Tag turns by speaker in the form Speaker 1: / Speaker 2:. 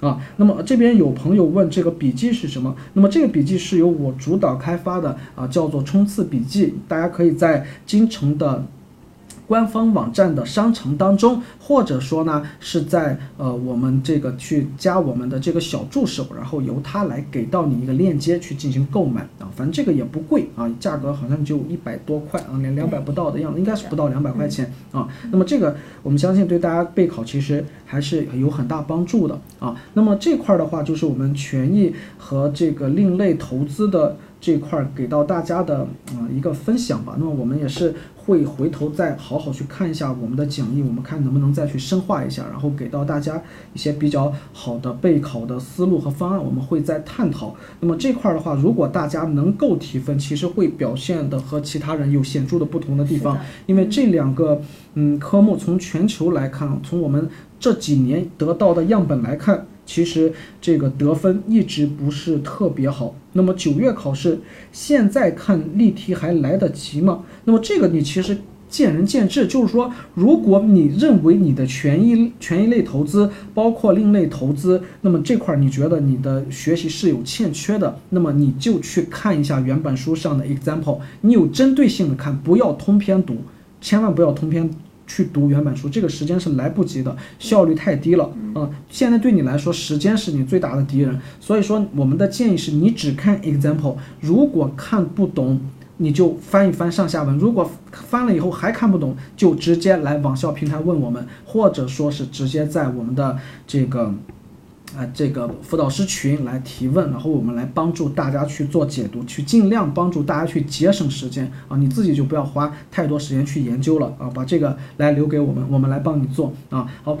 Speaker 1: 啊。那么这边有朋友问这个笔记是什么？那么这个笔记是由我主导开发的啊，叫做冲刺笔记，大家可以在京城的。官方网站的商城当中，或者说呢是在呃我们这个去加我们的这个小助手，然后由他来给到你一个链接去进行购买啊，反正这个也不贵啊，价格好像就一百多块啊，两两百不到的样子，应该是不到两百块钱啊。那么这个我们相信对大家备考其实还是有很大帮助的啊。那么这块的话就是我们权益和这个另类投资的。这块儿给到大家的啊一个分享吧。那么我们也是会回头再好好去看一下我们的讲义，我们看能不能再去深化一下，然后给到大家一些比较好的备考的思路和方案，我们会再探讨。那么这块儿的话，如果大家能够提分，其实会表现的和其他人有显著的不同的地方，因为这两个嗯科目从全球来看，从我们这几年得到的样本来看。其实这个得分一直不是特别好。那么九月考试，现在看例题还来得及吗？那么这个你其实见仁见智。就是说，如果你认为你的权益权益类投资，包括另类投资，那么这块你觉得你的学习是有欠缺的，那么你就去看一下原版书上的 example，你有针对性的看，不要通篇读，千万不要通篇。去读原版书，这个时间是来不及的，效率太低了啊！现在对你来说，时间是你最大的敌人，所以说我们的建议是你只看 example，如果看不懂，你就翻一翻上下文，如果翻了以后还看不懂，就直接来网校平台问我们，或者说是直接在我们的这个。啊，这个辅导师群来提问，然后我们来帮助大家去做解读，去尽量帮助大家去节省时间啊，你自己就不要花太多时间去研究了啊，把这个来留给我们，我们来帮你做啊，好。